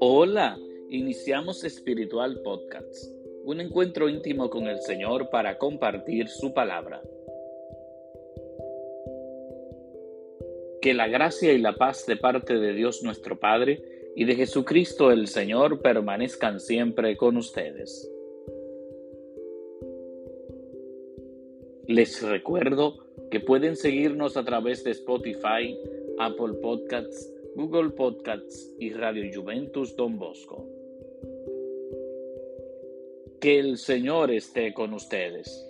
Hola, iniciamos Espiritual Podcast, un encuentro íntimo con el Señor para compartir su palabra. Que la gracia y la paz de parte de Dios nuestro Padre y de Jesucristo el Señor permanezcan siempre con ustedes. Les recuerdo que pueden seguirnos a través de Spotify, Apple Podcasts, Google Podcasts y Radio Juventus Don Bosco. Que el Señor esté con ustedes.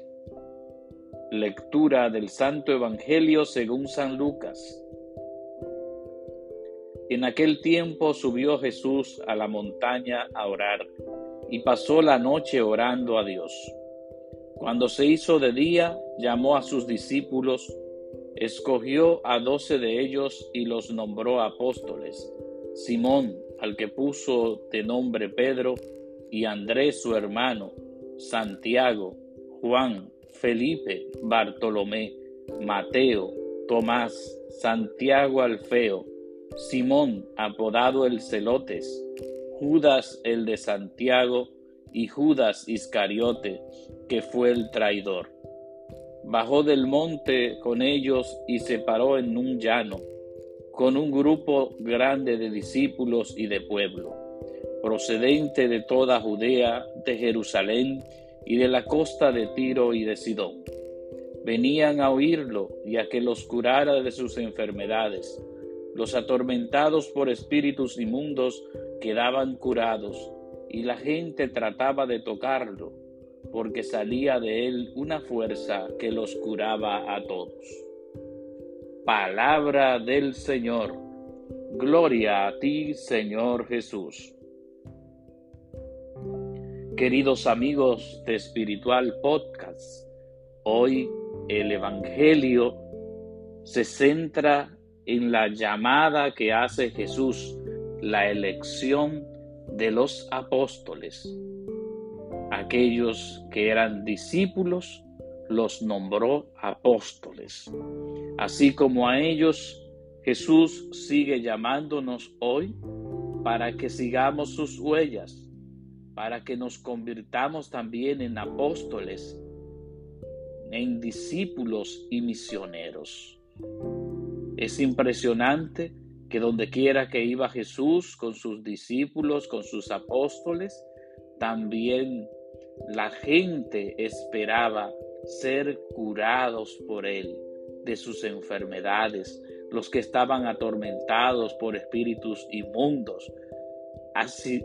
Lectura del Santo Evangelio según San Lucas. En aquel tiempo subió Jesús a la montaña a orar y pasó la noche orando a Dios. Cuando se hizo de día, llamó a sus discípulos escogió a doce de ellos y los nombró apóstoles, Simón, al que puso de nombre Pedro, y Andrés su hermano, Santiago, Juan, Felipe, Bartolomé, Mateo, Tomás, Santiago Alfeo, Simón, apodado el Celotes, Judas el de Santiago, y Judas Iscariote, que fue el traidor bajó del monte con ellos y se paró en un llano, con un grupo grande de discípulos y de pueblo, procedente de toda Judea, de Jerusalén y de la costa de Tiro y de Sidón. Venían a oírlo y a que los curara de sus enfermedades. Los atormentados por espíritus inmundos quedaban curados, y la gente trataba de tocarlo porque salía de él una fuerza que los curaba a todos. Palabra del Señor. Gloria a ti, Señor Jesús. Queridos amigos de Espiritual Podcast, hoy el Evangelio se centra en la llamada que hace Jesús, la elección de los apóstoles aquellos que eran discípulos, los nombró apóstoles. Así como a ellos, Jesús sigue llamándonos hoy para que sigamos sus huellas, para que nos convirtamos también en apóstoles, en discípulos y misioneros. Es impresionante que donde quiera que iba Jesús con sus discípulos, con sus apóstoles, también la gente esperaba ser curados por él de sus enfermedades, los que estaban atormentados por espíritus inmundos. Así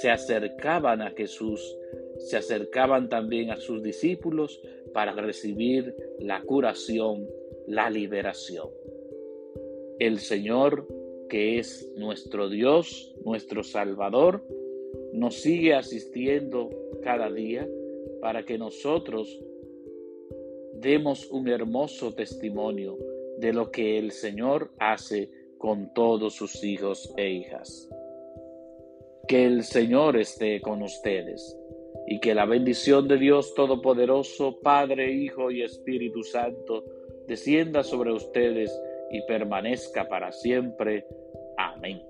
se acercaban a Jesús, se acercaban también a sus discípulos para recibir la curación, la liberación. El Señor, que es nuestro Dios, nuestro Salvador, nos sigue asistiendo cada día para que nosotros demos un hermoso testimonio de lo que el Señor hace con todos sus hijos e hijas. Que el Señor esté con ustedes y que la bendición de Dios Todopoderoso, Padre, Hijo y Espíritu Santo, descienda sobre ustedes y permanezca para siempre. Amén.